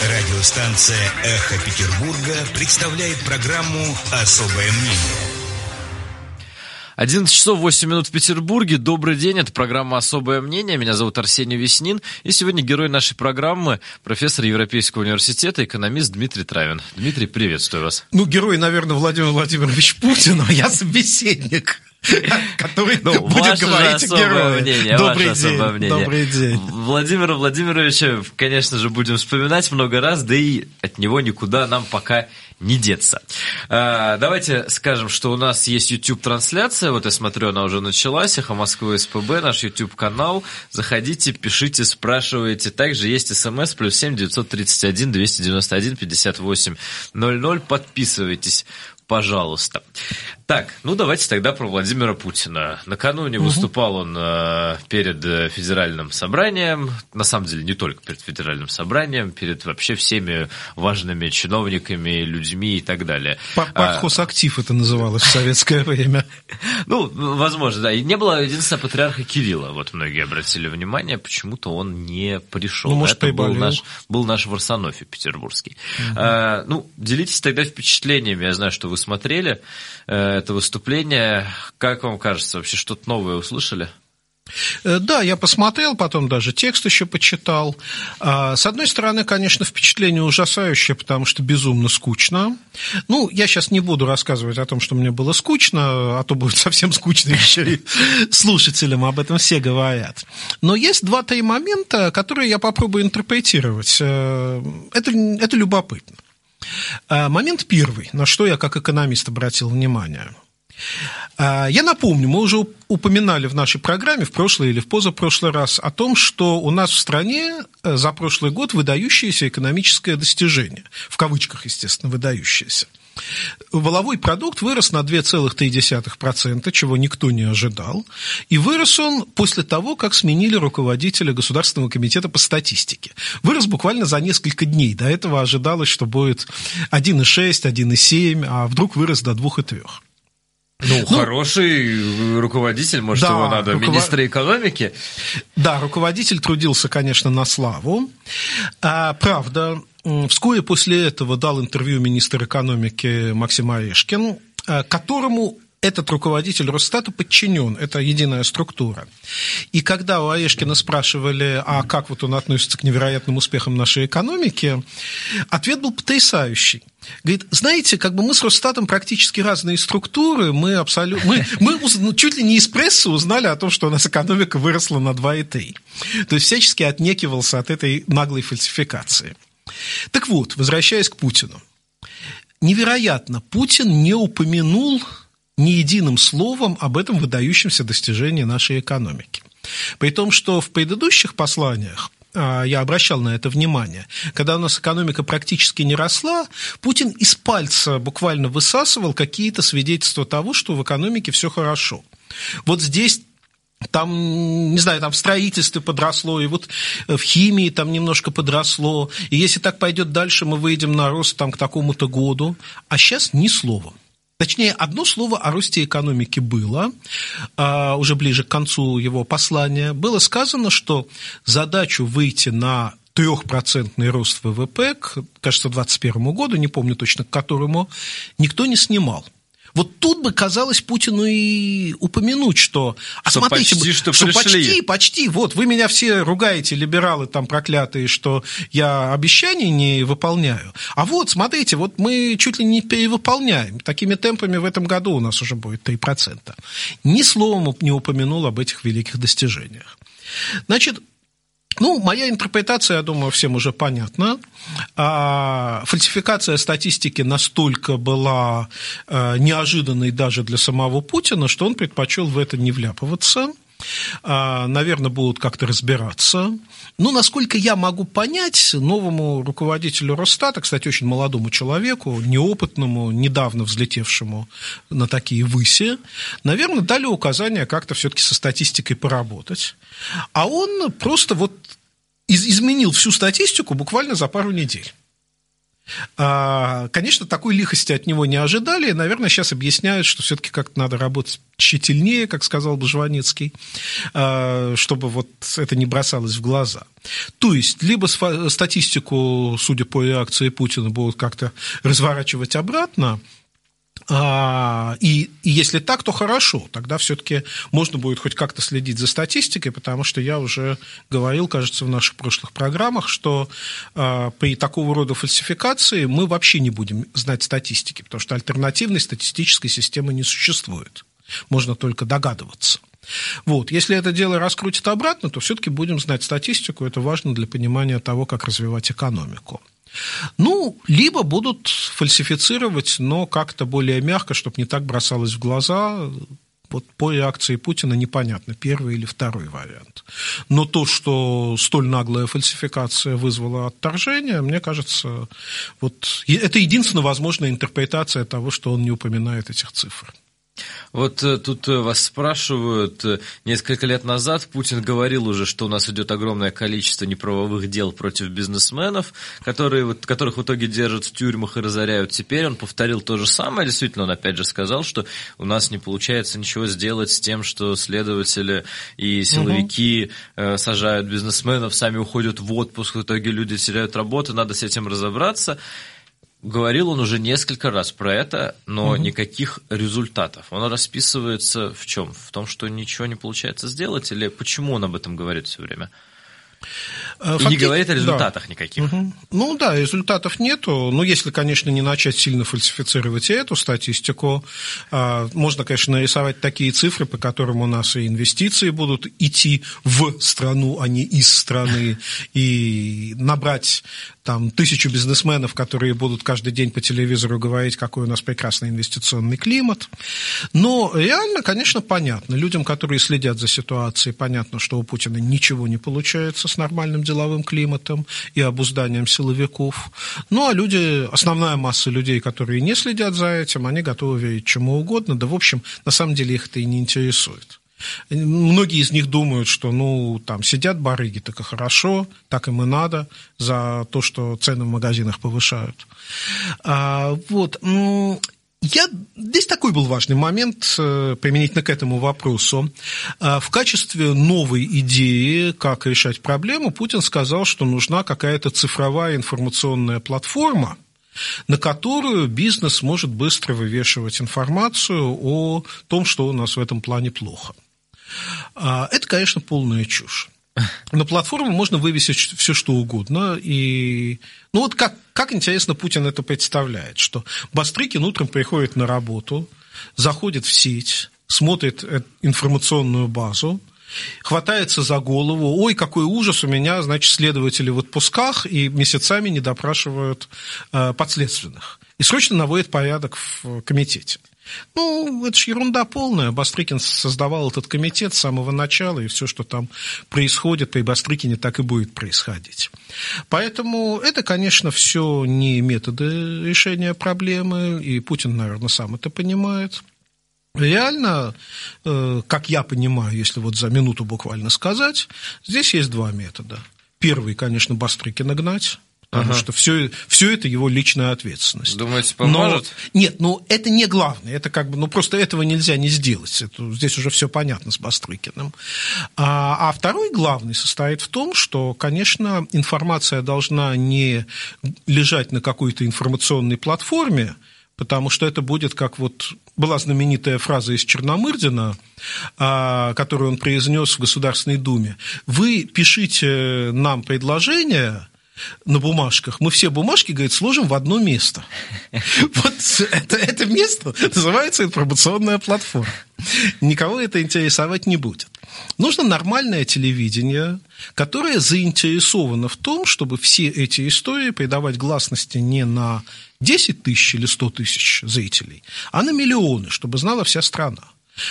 Радиостанция «Эхо Петербурга» представляет программу «Особое мнение». 11 часов 8 минут в Петербурге. Добрый день, это программа «Особое мнение». Меня зовут Арсений Веснин. И сегодня герой нашей программы – профессор Европейского университета, экономист Дмитрий Травин. Дмитрий, приветствую вас. Ну, герой, наверное, Владимир Владимирович Путин, а я собеседник. который ну, будет говорить о герое. Мнение, Добрый день. Мнение. Добрый день. Владимира Владимировича, конечно же, будем вспоминать много раз, да и от него никуда нам пока не деться. А, давайте скажем, что у нас есть YouTube-трансляция. Вот я смотрю, она уже началась. Эхо Москвы СПБ, наш YouTube-канал. Заходите, пишите, спрашивайте. Также есть смс плюс семь девятьсот тридцать один двести девяносто один пятьдесят восемь ноль ноль. Подписывайтесь пожалуйста. Так, ну давайте тогда про Владимира Путина. Накануне угу. выступал он э, перед э, федеральным собранием, на самом деле не только перед федеральным собранием, перед вообще всеми важными чиновниками, людьми и так далее. Партхозактив а, это называлось в советское время. Ну, возможно, да. И не было единственного патриарха Кирилла. Вот многие обратили внимание, почему-то он не пришел. Ну, может, это был наш, был наш Варсонофий петербургский. А, ну, делитесь тогда впечатлениями. Я знаю, что вы смотрели это выступление. Как вам кажется, вообще что-то новое услышали? Э, да, я посмотрел, потом даже текст еще почитал. А, с одной стороны, конечно, впечатление ужасающее, потому что безумно скучно. Ну, я сейчас не буду рассказывать о том, что мне было скучно, а то будет совсем скучно еще и слушателям, об этом все говорят. Но есть два-три момента, которые я попробую интерпретировать. Э, это, это любопытно. А, момент первый, на что я как экономист обратил внимание. А, я напомню, мы уже упоминали в нашей программе в прошлый или в позапрошлый раз о том, что у нас в стране э, за прошлый год выдающееся экономическое достижение, в кавычках, естественно, выдающееся. Воловой продукт вырос на 2,3%, чего никто не ожидал. И вырос он после того, как сменили руководителя Государственного комитета по статистике. Вырос буквально за несколько дней. До этого ожидалось, что будет 1,6, 1,7, а вдруг вырос до 2,3. Ну, ну, хороший руководитель, может, да, его надо, руков... министра экономики. Да, руководитель трудился, конечно, на славу. А, правда, Вскоре после этого дал интервью министр экономики Максим Орешкин, э, которому этот руководитель Росстата подчинен, это единая структура. И когда у Орешкина спрашивали, а как вот он относится к невероятным успехам нашей экономики, ответ был потрясающий. Говорит, знаете, как бы мы с Росстатом практически разные структуры, мы абсолютно, мы, мы ну, чуть ли не из прессы узнали о том, что у нас экономика выросла на 2,3. То есть всячески отнекивался от этой наглой фальсификации. Так вот, возвращаясь к Путину. Невероятно, Путин не упомянул ни единым словом об этом выдающемся достижении нашей экономики. При том, что в предыдущих посланиях а, я обращал на это внимание. Когда у нас экономика практически не росла, Путин из пальца буквально высасывал какие-то свидетельства того, что в экономике все хорошо. Вот здесь там, не знаю, там в строительстве подросло, и вот в химии там немножко подросло. И если так пойдет дальше, мы выйдем на рост там к такому-то году. А сейчас ни слова. Точнее, одно слово о росте экономики было, а, уже ближе к концу его послания. Было сказано, что задачу выйти на трехпроцентный рост ВВП к, кажется, 2021 году, не помню точно к которому, никто не снимал. Вот тут бы казалось Путину и упомянуть, что... А что смотрите, почти, что, что пришли. почти, почти, вот, вы меня все ругаете, либералы там проклятые, что я обещаний не выполняю. А вот, смотрите, вот мы чуть ли не перевыполняем. Такими темпами в этом году у нас уже будет 3%. Ни словом не упомянул об этих великих достижениях. Значит, ну, моя интерпретация, я думаю, всем уже понятна. А, фальсификация статистики настолько была а, неожиданной даже для самого Путина, что он предпочел в это не вляпываться. А, наверное, будут как-то разбираться. Ну, насколько я могу понять, новому руководителю Росстата, кстати, очень молодому человеку, неопытному, недавно взлетевшему на такие выси, наверное, дали указание как-то все-таки со статистикой поработать. А он просто вот изменил всю статистику буквально за пару недель. А, конечно, такой лихости от него не ожидали, наверное, сейчас объясняют, что все-таки как-то надо работать тщательнее, как сказал бы Жванецкий, а, чтобы вот это не бросалось в глаза. То есть, либо статистику, судя по реакции Путина, будут как-то разворачивать обратно, и, и если так, то хорошо, тогда все-таки можно будет хоть как-то следить за статистикой, потому что я уже говорил, кажется, в наших прошлых программах, что а, при такого рода фальсификации мы вообще не будем знать статистики, потому что альтернативной статистической системы не существует. Можно только догадываться. Вот. Если это дело раскрутит обратно, то все-таки будем знать статистику. Это важно для понимания того, как развивать экономику. Ну, либо будут фальсифицировать, но как-то более мягко, чтобы не так бросалось в глаза. Вот по реакции Путина непонятно, первый или второй вариант. Но то, что столь наглая фальсификация вызвала отторжение, мне кажется, вот это единственная возможная интерпретация того, что он не упоминает этих цифр. Вот э, тут э, вас спрашивают, э, несколько лет назад Путин говорил уже, что у нас идет огромное количество неправовых дел против бизнесменов, которые, вот, которых в итоге держат в тюрьмах и разоряют. Теперь он повторил то же самое. Действительно, он опять же сказал, что у нас не получается ничего сделать с тем, что следователи и силовики угу. сажают бизнесменов, сами уходят в отпуск, в итоге люди теряют работу, надо с этим разобраться. Говорил он уже несколько раз про это, но угу. никаких результатов. Он расписывается в чем? В том, что ничего не получается сделать, или почему он об этом говорит все время? Факти... Э, и не говорит о результатах да. никаких. Угу. Ну да, результатов нету. Ну, если, конечно, не начать сильно фальсифицировать эту статистику, а, можно, конечно, нарисовать такие цифры, по которым у нас и инвестиции будут идти в страну, а не из страны, и набрать там тысячу бизнесменов, которые будут каждый день по телевизору говорить, какой у нас прекрасный инвестиционный климат. Но реально, конечно, понятно. Людям, которые следят за ситуацией, понятно, что у Путина ничего не получается с нормальным деловым климатом и обузданием силовиков. Ну, а люди, основная масса людей, которые не следят за этим, они готовы верить чему угодно. Да, в общем, на самом деле их это и не интересует. Многие из них думают, что, ну, там сидят барыги, так и хорошо, так им и надо за то, что цены в магазинах повышают. А, вот. Я, здесь такой был важный момент э, применительно к этому вопросу. А, в качестве новой идеи, как решать проблему, Путин сказал, что нужна какая-то цифровая информационная платформа, на которую бизнес может быстро вывешивать информацию о том, что у нас в этом плане плохо. А, это, конечно, полная чушь. На платформу можно вывесить все, что угодно. И... Ну вот как, как интересно Путин это представляет, что Бастрыкин утром приходит на работу, заходит в сеть, смотрит э, информационную базу, хватается за голову, ой, какой ужас, у меня, значит, следователи в отпусках и месяцами не допрашивают э, подследственных. И срочно наводит порядок в комитете. Ну, это же ерунда полная. Бастрыкин создавал этот комитет с самого начала, и все, что там происходит при Бастрыкине, так и будет происходить. Поэтому это, конечно, все не методы решения проблемы, и Путин, наверное, сам это понимает. Реально, э, как я понимаю, если вот за минуту буквально сказать, здесь есть два метода. Первый, конечно, Бастрыкина гнать, потому ага. что все, все это его личная ответственность. Думаете, поможет? Но, нет, ну это не главное, это как бы, ну просто этого нельзя не сделать, это, здесь уже все понятно с Бастрыкиным. А, а второй главный состоит в том, что, конечно, информация должна не лежать на какой-то информационной платформе, потому что это будет как вот была знаменитая фраза из Черномырдина, а, которую он произнес в Государственной Думе. Вы пишите нам предложение, на бумажках, мы все бумажки, говорит, сложим в одно место. Вот это, это место называется информационная платформа. Никого это интересовать не будет. Нужно нормальное телевидение, которое заинтересовано в том, чтобы все эти истории придавать гласности не на 10 тысяч или 100 тысяч зрителей, а на миллионы, чтобы знала вся страна.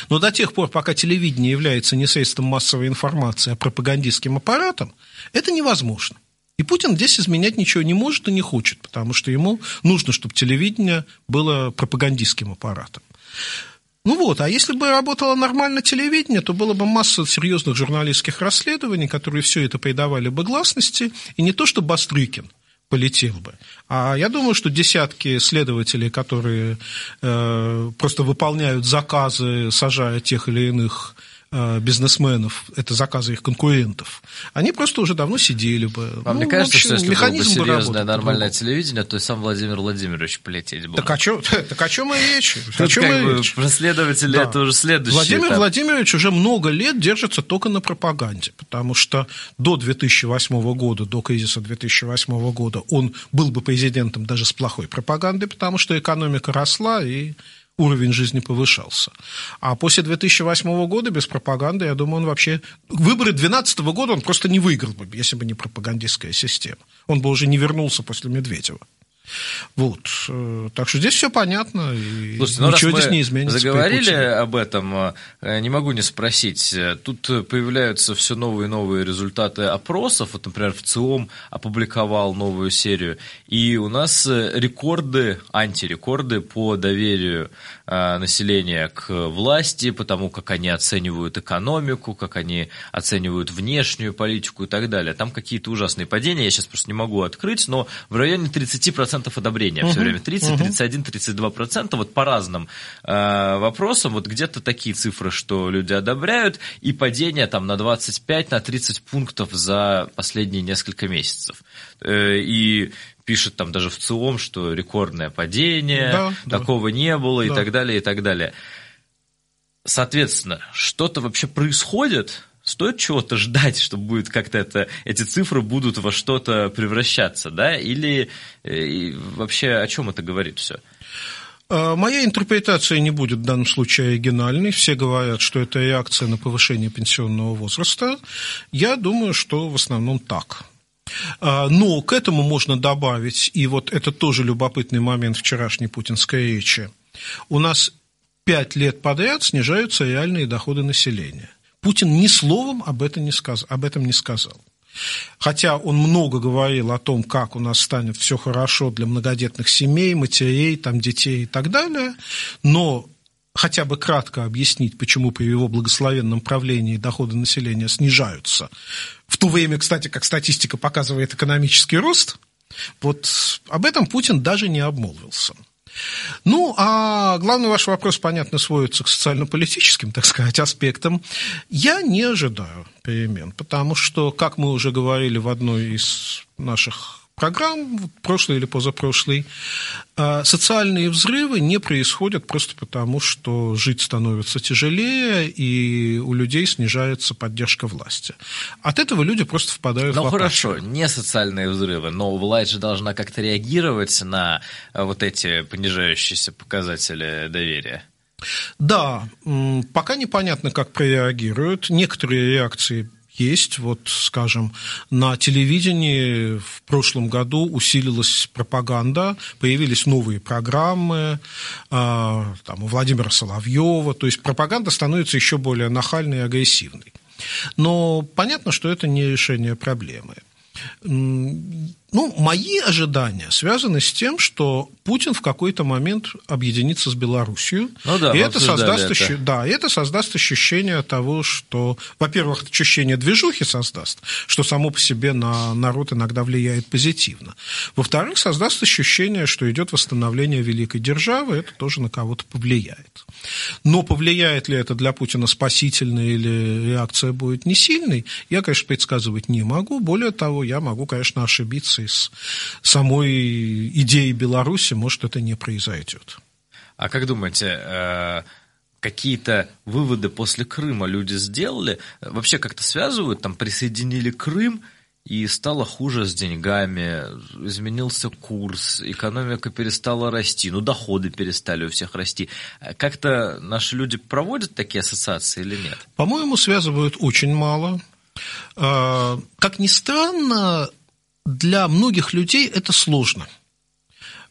Но до тех пор, пока телевидение является не средством массовой информации, а пропагандистским аппаратом, это невозможно. И Путин здесь изменять ничего не может и не хочет, потому что ему нужно, чтобы телевидение было пропагандистским аппаратом. Ну вот, а если бы работало нормально телевидение, то было бы масса серьезных журналистских расследований, которые все это придавали бы гласности, и не то что Бастрыкин, полетел бы. А я думаю, что десятки следователей, которые э, просто выполняют заказы, сажая тех или иных бизнесменов, это заказы их конкурентов, они просто уже давно сидели бы. Вам ну, мне кажется, общем, что если механизм было бы серьезное бы нормальное телевидение, то и сам Владимир Владимирович полететь бы. Так о чем, так о чем и речь? О чем и речь? Преследователи да. это уже следующий Владимир этап. Владимирович уже много лет держится только на пропаганде, потому что до 2008 года, до кризиса 2008 года он был бы президентом даже с плохой пропагандой, потому что экономика росла и уровень жизни повышался. А после 2008 года без пропаганды, я думаю, он вообще... Выборы 2012 года он просто не выиграл бы, если бы не пропагандистская система. Он бы уже не вернулся после Медведева. Вот. Э, так что здесь все понятно, и Слушайте, ну ничего здесь не изменится. Заговорили об этом, э, не могу не спросить. Тут появляются все новые и новые результаты опросов. Вот, например, в ЦИОМ опубликовал новую серию. И у нас рекорды, антирекорды по доверию Э, населения к власти, потому как они оценивают экономику, как они оценивают внешнюю политику и так далее. Там какие-то ужасные падения, я сейчас просто не могу открыть, но в районе 30% одобрения uh-huh. все время. 30, 31, 32%, вот по разным э, вопросам, вот где-то такие цифры, что люди одобряют, и падение там на 25, на 30 пунктов за последние несколько месяцев. Э, и пишет там даже в ЦИОМ, что рекордное падение, да, такого да. не было и так далее, и так далее. Соответственно, что-то вообще происходит, стоит чего-то ждать, что будет как-то это, эти цифры будут во что-то превращаться, да, или э, вообще о чем это говорит все? А, моя интерпретация не будет в данном случае оригинальной. Все говорят, что это реакция на повышение пенсионного возраста. Я думаю, что в основном так. А, но к этому можно добавить, и вот это тоже любопытный момент вчерашней путинской речи, у нас пять лет подряд снижаются реальные доходы населения. Путин ни словом об этом не сказал. Об этом не сказал. Хотя он много говорил о том, как у нас станет все хорошо для многодетных семей, матерей, там, детей и так далее, но хотя бы кратко объяснить, почему при его благословенном правлении доходы населения снижаются, в то время, кстати, как статистика показывает экономический рост, вот об этом Путин даже не обмолвился. Ну, а главный ваш вопрос, понятно, сводится к социально-политическим, так сказать, аспектам. Я не ожидаю перемен, потому что, как мы уже говорили в одной из наших программ, прошлый или позапрошлый, а социальные взрывы не происходят просто потому, что жить становится тяжелее, и у людей снижается поддержка власти. От этого люди просто впадают ну, в апатию. хорошо, не социальные взрывы, но власть же должна как-то реагировать на вот эти понижающиеся показатели доверия. Да, пока непонятно, как прореагируют. Некоторые реакции есть. Вот, скажем, на телевидении в прошлом году усилилась пропаганда, появились новые программы а, там, у Владимира Соловьева. То есть пропаганда становится еще более нахальной и агрессивной. Но понятно, что это не решение проблемы. Ну, мои ожидания связаны с тем, что Путин в какой-то момент объединится с Белоруссией. Ну да, и это создаст, это. Ощу... да, это создаст ощущение того, что, во-первых, ощущение движухи создаст, что само по себе на народ иногда влияет позитивно. Во-вторых, создаст ощущение, что идет восстановление великой державы, это тоже на кого-то повлияет. Но повлияет ли это для Путина спасительно или реакция будет не сильной, я, конечно, предсказывать не могу. Более того, я могу, конечно, ошибиться с самой идеей Беларуси, может, это не произойдет. А как думаете, э, какие-то выводы после Крыма люди сделали? Вообще как-то связывают, там присоединили Крым, и стало хуже с деньгами, изменился курс, экономика перестала расти, ну, доходы перестали у всех расти. Как-то наши люди проводят такие ассоциации или нет? По-моему, связывают очень мало. А, как ни странно, для многих людей это сложно.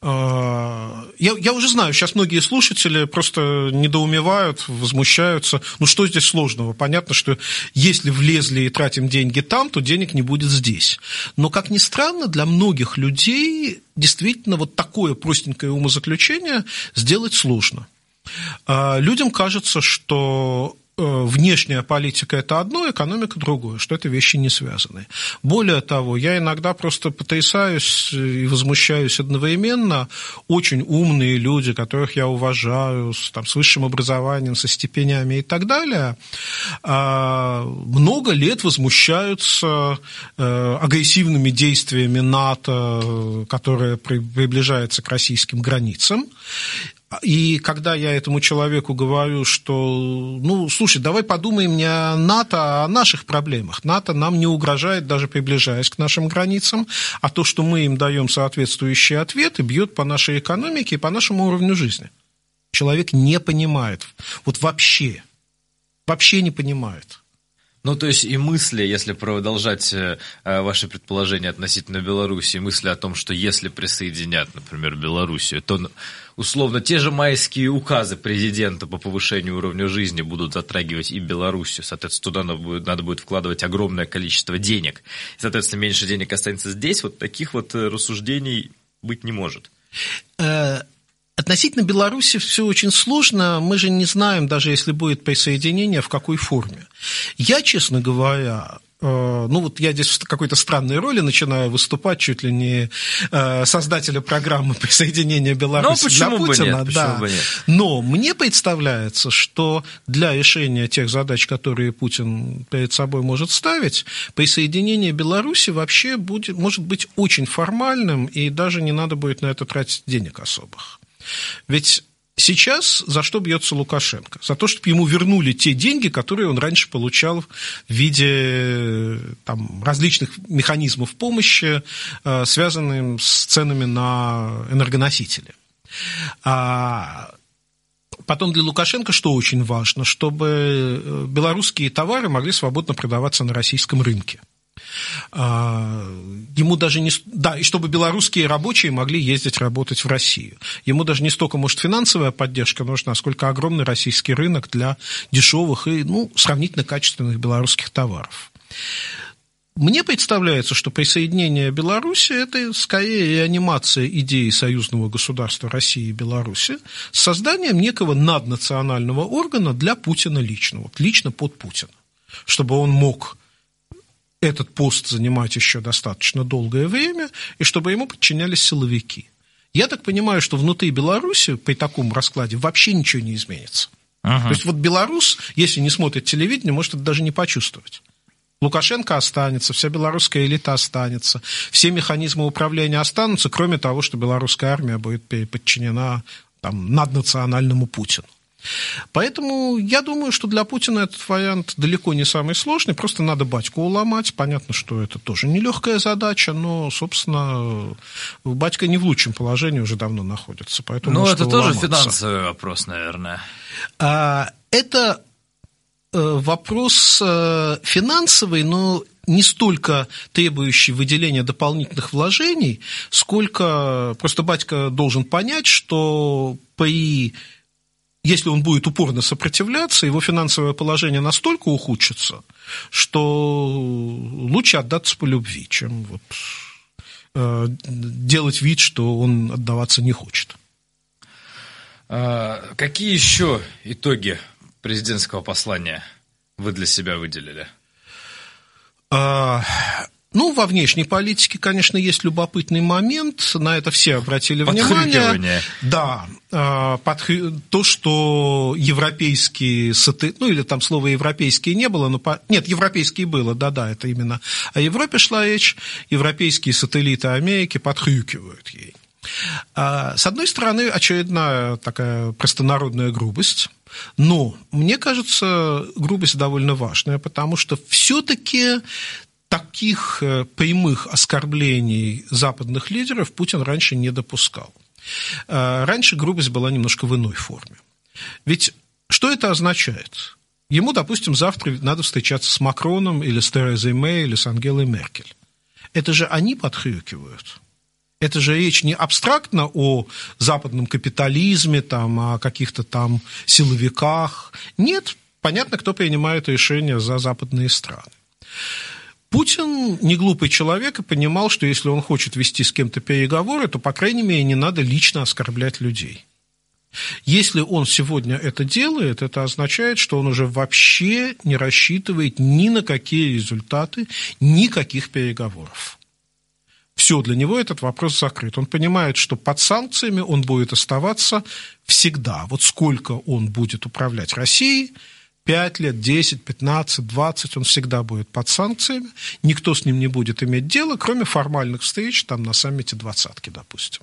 А, я, я уже знаю, сейчас многие слушатели просто недоумевают, возмущаются. Ну что здесь сложного? Понятно, что если влезли и тратим деньги там, то денег не будет здесь. Но, как ни странно, для многих людей действительно вот такое простенькое умозаключение сделать сложно. А, людям кажется, что внешняя политика – это одно, экономика – другое, что это вещи не связаны. Более того, я иногда просто потрясаюсь и возмущаюсь одновременно. Очень умные люди, которых я уважаю, с, там, с высшим образованием, со степенями и так далее, а, много лет возмущаются э, агрессивными действиями НАТО, которое приближается к российским границам. И когда я этому человеку говорю, что, ну, слушай, давай подумаем не о НАТО, а о наших проблемах. НАТО нам не угрожает, даже приближаясь к нашим границам, а то, что мы им даем соответствующие ответы, бьет по нашей экономике и по нашему уровню жизни. Человек не понимает, вот вообще, вообще не понимает. Ну, то есть и мысли, если продолжать э, э, ваши предположения относительно Беларуси, мысли о том, что если присоединят, например, Белоруссию, то условно те же майские указы президента по повышению уровня жизни будут затрагивать и Белоруссию. Соответственно, туда надо будет, надо будет вкладывать огромное количество денег. И, соответственно, меньше денег останется здесь. Вот таких вот э, рассуждений быть не может. Относительно Беларуси все очень сложно. Мы же не знаем, даже если будет присоединение, в какой форме. Я, честно говоря, э, ну вот я здесь в какой-то странной роли начинаю выступать, чуть ли не э, создателя программы присоединения Беларуси для Путина. Бы нет, да. бы нет. Но мне представляется, что для решения тех задач, которые Путин перед собой может ставить, присоединение Беларуси вообще будет, может быть очень формальным, и даже не надо будет на это тратить денег особых. Ведь Сейчас за что бьется Лукашенко? За то, чтобы ему вернули те деньги, которые он раньше получал в виде там, различных механизмов помощи, э, связанных с ценами на энергоносители. А Потом для Лукашенко что очень важно? Чтобы э, белорусские товары могли свободно продаваться на российском рынке. А, ему даже не... Да, и чтобы белорусские рабочие могли ездить работать в Россию. Ему даже не столько, может, финансовая поддержка нужна, сколько огромный российский рынок для дешевых и, ну, сравнительно качественных белорусских товаров. Мне представляется, что присоединение Беларуси – это скорее анимация идеи союзного государства России и Беларуси с созданием некого наднационального органа для Путина лично, вот лично под Путина, чтобы он мог этот пост занимать еще достаточно долгое время, и чтобы ему подчинялись силовики. Я так понимаю, что внутри Беларуси при таком раскладе вообще ничего не изменится. Ага. То есть вот белорус, если не смотрит телевидение, может это даже не почувствовать. Лукашенко останется, вся белорусская элита останется, все механизмы управления останутся, кроме того, что белорусская армия будет подчинена там, наднациональному Путину. Поэтому я думаю, что для Путина этот вариант далеко не самый сложный, просто надо батьку уломать. Понятно, что это тоже нелегкая задача, но, собственно, батька не в лучшем положении уже давно находится. Поэтому ну, это тоже финансовый вопрос, наверное. А, это э, вопрос э, финансовый, но не столько требующий выделения дополнительных вложений, сколько просто батька должен понять, что при если он будет упорно сопротивляться, его финансовое положение настолько ухудшится, что лучше отдаться по любви, чем вот, э, делать вид, что он отдаваться не хочет. А, какие еще итоги президентского послания вы для себя выделили? А, ну, во внешней политике, конечно, есть любопытный момент, на это все обратили внимание. Да, а, то, что европейские сателлиты, ну, или там слово европейские не было, но, нет, европейские было, да-да, это именно о Европе шла речь, европейские сателлиты Америки подхрюкивают ей. А, с одной стороны, очередная такая простонародная грубость, но мне кажется, грубость довольно важная, потому что все-таки таких э, прямых оскорблений западных лидеров Путин раньше не допускал. Э, раньше грубость была немножко в иной форме. Ведь что это означает? Ему, допустим, завтра надо встречаться с Макроном или с Терезой Мэй или с Ангелой Меркель. Это же они подхрюкивают. Это же речь не абстрактно о западном капитализме, там, о каких-то там силовиках. Нет, понятно, кто принимает решения за западные страны. Путин не глупый человек и понимал, что если он хочет вести с кем-то переговоры, то, по крайней мере, не надо лично оскорблять людей. Если он сегодня это делает, это означает, что он уже вообще не рассчитывает ни на какие результаты, никаких переговоров. Все, для него этот вопрос закрыт. Он понимает, что под санкциями он будет оставаться всегда. Вот сколько он будет управлять Россией, 5 лет, 10, 15, 20, он всегда будет под санкциями, никто с ним не будет иметь дело, кроме формальных встреч там на саммите двадцатки, допустим.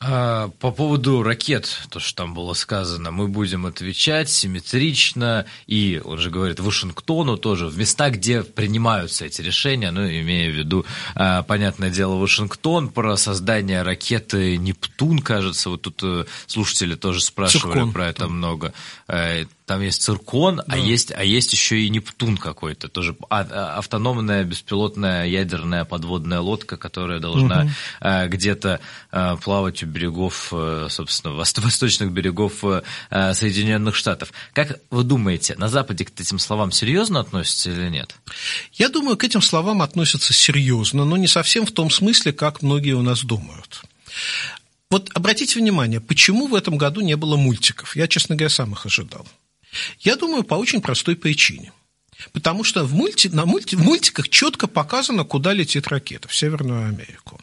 А, по поводу ракет, то, что там было сказано, мы будем отвечать симметрично, и, он же говорит, Вашингтону тоже, в места, где принимаются эти решения, ну, имея в виду, а, понятное дело, Вашингтон, про создание ракеты «Нептун», кажется, вот тут э, слушатели тоже спрашивали Циркон. про это много. Э, там есть циркон, а да. а, есть, а есть еще и Нептун какой-то, тоже автономная беспилотная ядерная подводная лодка, которая должна угу. где-то плавать берегов, собственно, восточных берегов Соединенных Штатов. Как вы думаете, на Западе к этим словам серьезно относятся или нет? Я думаю, к этим словам относятся серьезно, но не совсем в том смысле, как многие у нас думают. Вот обратите внимание, почему в этом году не было мультиков? Я, честно говоря, сам их ожидал. Я думаю, по очень простой причине. Потому что в, мульти, на мульти, в мультиках четко показано, куда летит ракета, в Северную Америку.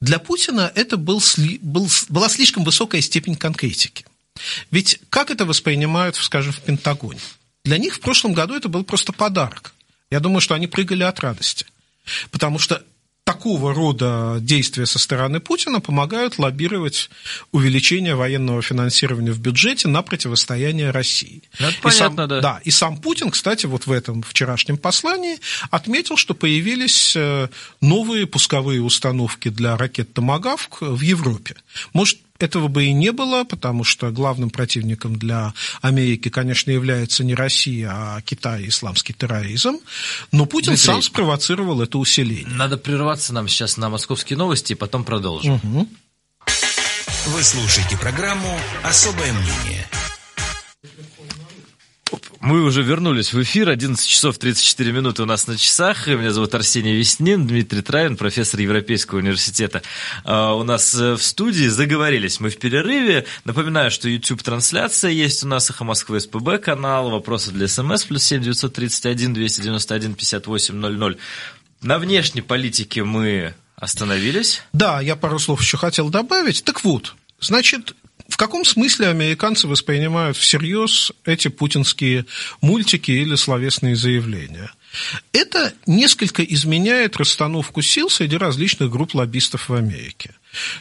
Для Путина это был, был, была слишком высокая степень конкретики. Ведь как это воспринимают, скажем, в Пентагоне? Для них в прошлом году это был просто подарок. Я думаю, что они прыгали от радости. Потому что такого рода действия со стороны Путина помогают лоббировать увеличение военного финансирования в бюджете на противостояние России. Ну, это и понятно, сам, да. Да, и сам Путин, кстати, вот в этом вчерашнем послании отметил, что появились э, новые пусковые установки для ракет «Томагавк» в Европе. Может, этого бы и не было, потому что главным противником для Америки, конечно, является не Россия, а Китай и исламский терроризм. Но Путин Дмитрий, сам спровоцировал это усиление. Надо прерваться нам сейчас на московские новости и потом продолжим. Угу. Вы слушаете программу «Особое мнение». Мы уже вернулись в эфир. 11 часов 34 минуты у нас на часах. Меня зовут Арсений Веснин, Дмитрий Травин, профессор Европейского университета. А, у нас э, в студии заговорились мы в перерыве. Напоминаю, что YouTube-трансляция есть у нас, Эхо Москвы, СПБ канал, вопросы для СМС, плюс 7 931 291 5800. На внешней политике мы остановились. Да, я пару слов еще хотел добавить. Так вот, Значит, в каком смысле американцы воспринимают всерьез эти путинские мультики или словесные заявления? Это несколько изменяет расстановку сил среди различных групп лоббистов в Америке.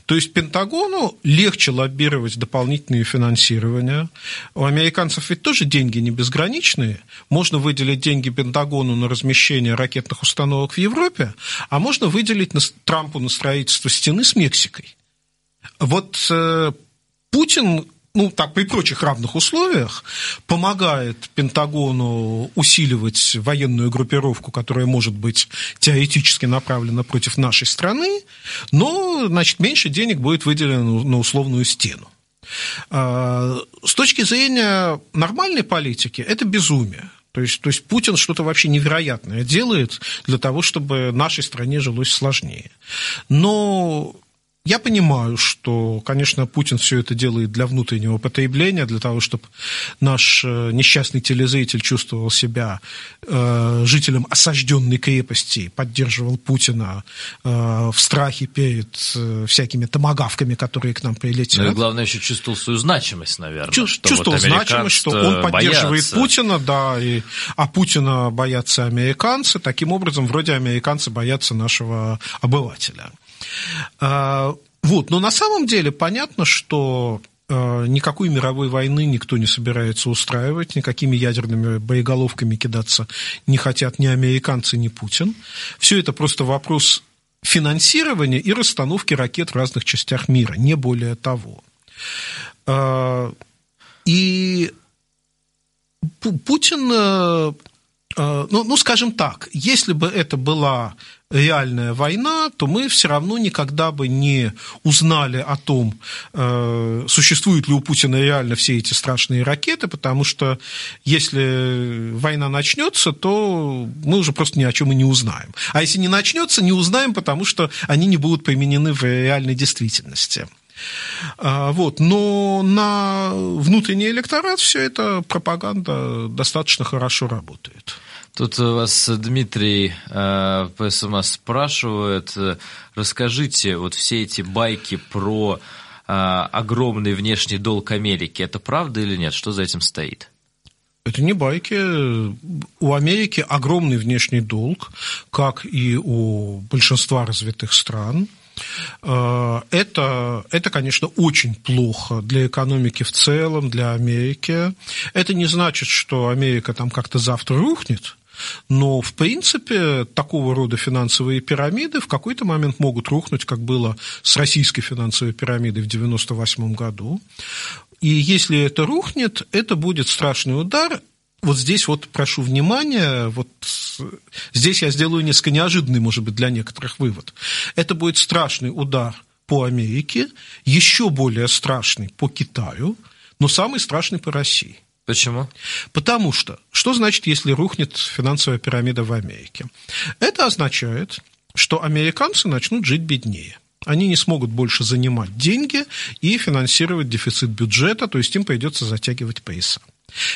То есть Пентагону легче лоббировать дополнительные финансирования. У американцев ведь тоже деньги не безграничные. Можно выделить деньги Пентагону на размещение ракетных установок в Европе, а можно выделить Трампу на строительство стены с Мексикой. Вот э, Путин ну, так, при прочих равных условиях, помогает Пентагону усиливать военную группировку, которая может быть теоретически направлена против нашей страны, но, значит, меньше денег будет выделено на условную стену. А, с точки зрения нормальной политики, это безумие. То есть, то есть Путин что-то вообще невероятное делает для того, чтобы нашей стране жилось сложнее. Но я понимаю, что, конечно, Путин все это делает для внутреннего потребления, для того, чтобы наш э, несчастный телезритель чувствовал себя э, жителем осажденной крепости, поддерживал Путина э, в страхе перед э, всякими томогавками, которые к нам прилетят. Ну и главное, еще чувствовал свою значимость, наверное. Чу- что чувствовал вот значимость, что он поддерживает боятся. Путина, да, и, а Путина боятся американцы. Таким образом, вроде американцы боятся нашего обывателя. А, вот, но на самом деле понятно, что а, никакой мировой войны никто не собирается устраивать, никакими ядерными боеголовками кидаться не хотят ни американцы, ни Путин. Все это просто вопрос финансирования и расстановки ракет в разных частях мира, не более того. А, и Путин Э, ну, ну, скажем так, если бы это была реальная война, то мы все равно никогда бы не узнали о том, э, существуют ли у Путина реально все эти страшные ракеты, потому что если война начнется, то мы уже просто ни о чем и не узнаем. А если не начнется, не узнаем, потому что они не будут применены в реальной действительности. А, вот. Но на внутренний электорат все это пропаганда достаточно хорошо работает. Тут вас Дмитрий э, по СМС спрашивает, расскажите, вот все эти байки про э, огромный внешний долг Америки, это правда или нет? Что за этим стоит? Это не байки. У Америки огромный внешний долг, как и у большинства развитых стран. Э, это, это, конечно, очень плохо для экономики в целом, для Америки. Это не значит, что Америка там как-то завтра рухнет, но, в принципе, такого рода финансовые пирамиды в какой-то момент могут рухнуть, как было с российской финансовой пирамидой в 1998 году. И если это рухнет, это будет страшный удар. Вот здесь вот прошу внимания, вот здесь я сделаю несколько неожиданный, может быть, для некоторых вывод. Это будет страшный удар по Америке, еще более страшный по Китаю, но самый страшный по России. Почему? Потому что, что значит, если рухнет финансовая пирамида в Америке? Это означает, что американцы начнут жить беднее они не смогут больше занимать деньги и финансировать дефицит бюджета, то есть им придется затягивать пояса.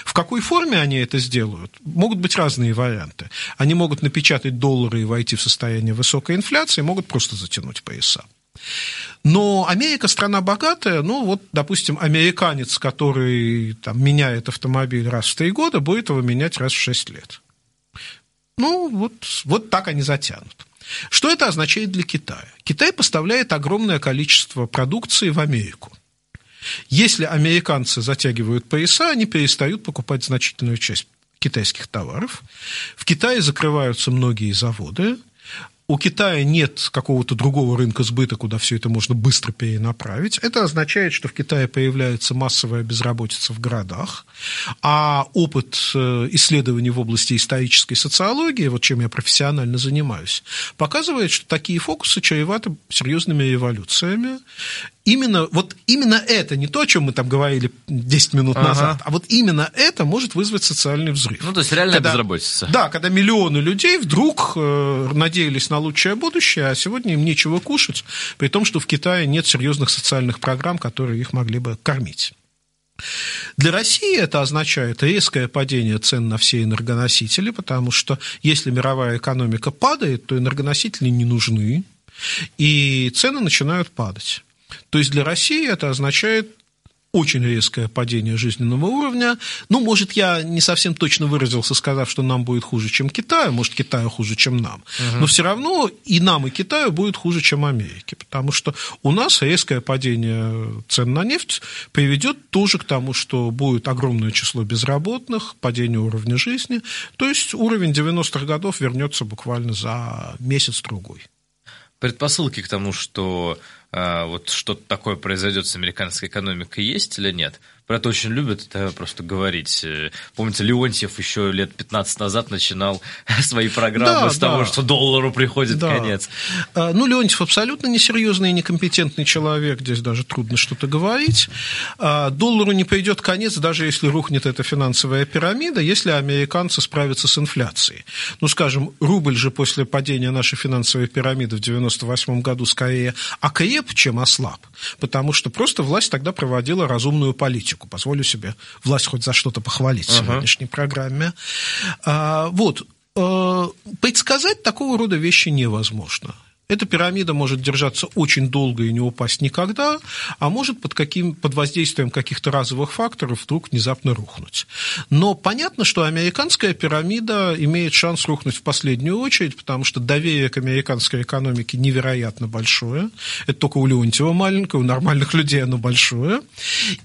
В какой форме они это сделают? Могут быть разные варианты. Они могут напечатать доллары и войти в состояние высокой инфляции, могут просто затянуть пояса. Но Америка страна богатая, ну вот, допустим, американец, который там, меняет автомобиль раз в три года, будет его менять раз в шесть лет. Ну, вот, вот так они затянут. Что это означает для Китая? Китай поставляет огромное количество продукции в Америку. Если американцы затягивают пояса, они перестают покупать значительную часть китайских товаров. В Китае закрываются многие заводы, у Китая нет какого-то другого рынка сбыта, куда все это можно быстро перенаправить. Это означает, что в Китае появляется массовая безработица в городах, а опыт э, исследований в области исторической социологии, вот чем я профессионально занимаюсь, показывает, что такие фокусы чреваты серьезными революциями, именно, вот именно это, не то, о чем мы там говорили 10 минут ага. назад, а вот именно это может вызвать социальный взрыв. Ну, то есть реальная когда, безработица. Да, когда миллионы людей вдруг э, надеялись на лучшее будущее, а сегодня им нечего кушать, при том, что в Китае нет серьезных социальных программ, которые их могли бы кормить. Для России это означает резкое падение цен на все энергоносители, потому что если мировая экономика падает, то энергоносители не нужны, и цены начинают падать. То есть для России это означает очень резкое падение жизненного уровня. Ну, может, я не совсем точно выразился, сказав, что нам будет хуже, чем Китаю, может, Китаю хуже, чем нам. Угу. Но все равно и нам, и Китаю будет хуже, чем Америке, потому что у нас резкое падение цен на нефть приведет тоже к тому, что будет огромное число безработных, падение уровня жизни, то есть уровень 90-х годов вернется буквально за месяц-другой. Предпосылки к тому, что а, вот что-то такое произойдет с американской экономикой, есть или нет? Про это очень любят это просто говорить. Э, помните, Леонтьев еще лет 15 назад начинал свои программы да, с того, да. что доллару приходит да. конец. А, ну, Леонтьев абсолютно несерьезный и некомпетентный человек, здесь даже трудно что-то говорить. А, доллару не придет конец, даже если рухнет эта финансовая пирамида, если американцы справятся с инфляцией. Ну, скажем, рубль же после падения нашей финансовой пирамиды в 98 году скорее окреп, чем ослаб, потому что просто власть тогда проводила разумную политику политику. Позволю себе власть хоть за что-то похвалить в сегодняшней программе. А, вот. А, предсказать такого рода вещи невозможно. Эта пирамида может держаться очень долго и не упасть никогда, а может под, каким, под воздействием каких-то разовых факторов вдруг внезапно рухнуть. Но понятно, что американская пирамида имеет шанс рухнуть в последнюю очередь, потому что доверие к американской экономике невероятно большое. Это только у Леонтьева маленькое, у нормальных людей оно большое.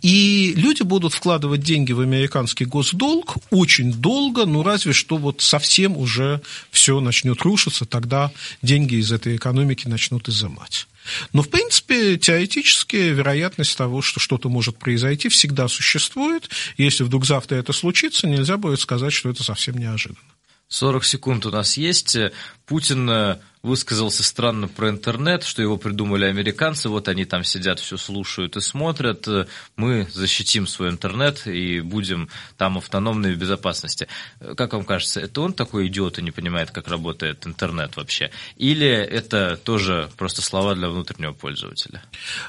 И люди будут вкладывать деньги в американский госдолг очень долго, ну разве что вот совсем уже все начнет рушиться, тогда деньги из этой экономики экономики начнут изымать. Но, в принципе, теоретически вероятность того, что что-то может произойти, всегда существует. Если вдруг завтра это случится, нельзя будет сказать, что это совсем неожиданно. 40 секунд у нас есть. Путин высказался странно про интернет, что его придумали американцы, вот они там сидят, все слушают и смотрят, мы защитим свой интернет и будем там автономны в безопасности. Как вам кажется, это он такой идиот и не понимает, как работает интернет вообще? Или это тоже просто слова для внутреннего пользователя?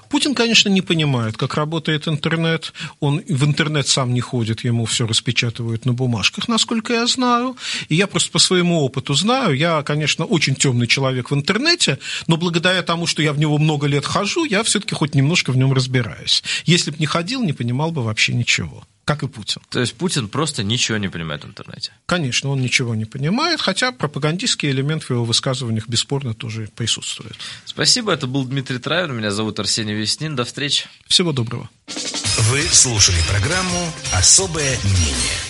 Путин, конечно, не понимает, как работает интернет. Он в интернет сам не ходит, ему все распечатывают на бумажках, насколько я знаю. И я просто по своему опыту знаю, я, конечно, очень темный человек в интернете, но благодаря тому, что я в него много лет хожу, я все-таки хоть немножко в нем разбираюсь. Если бы не ходил, не понимал бы вообще ничего как и Путин. То есть Путин просто ничего не понимает в интернете? Конечно, он ничего не понимает, хотя пропагандистский элемент в его высказываниях бесспорно тоже присутствует. Спасибо, это был Дмитрий Травин, меня зовут Арсений Веснин, до встречи. Всего доброго. Вы слушали программу «Особое мнение».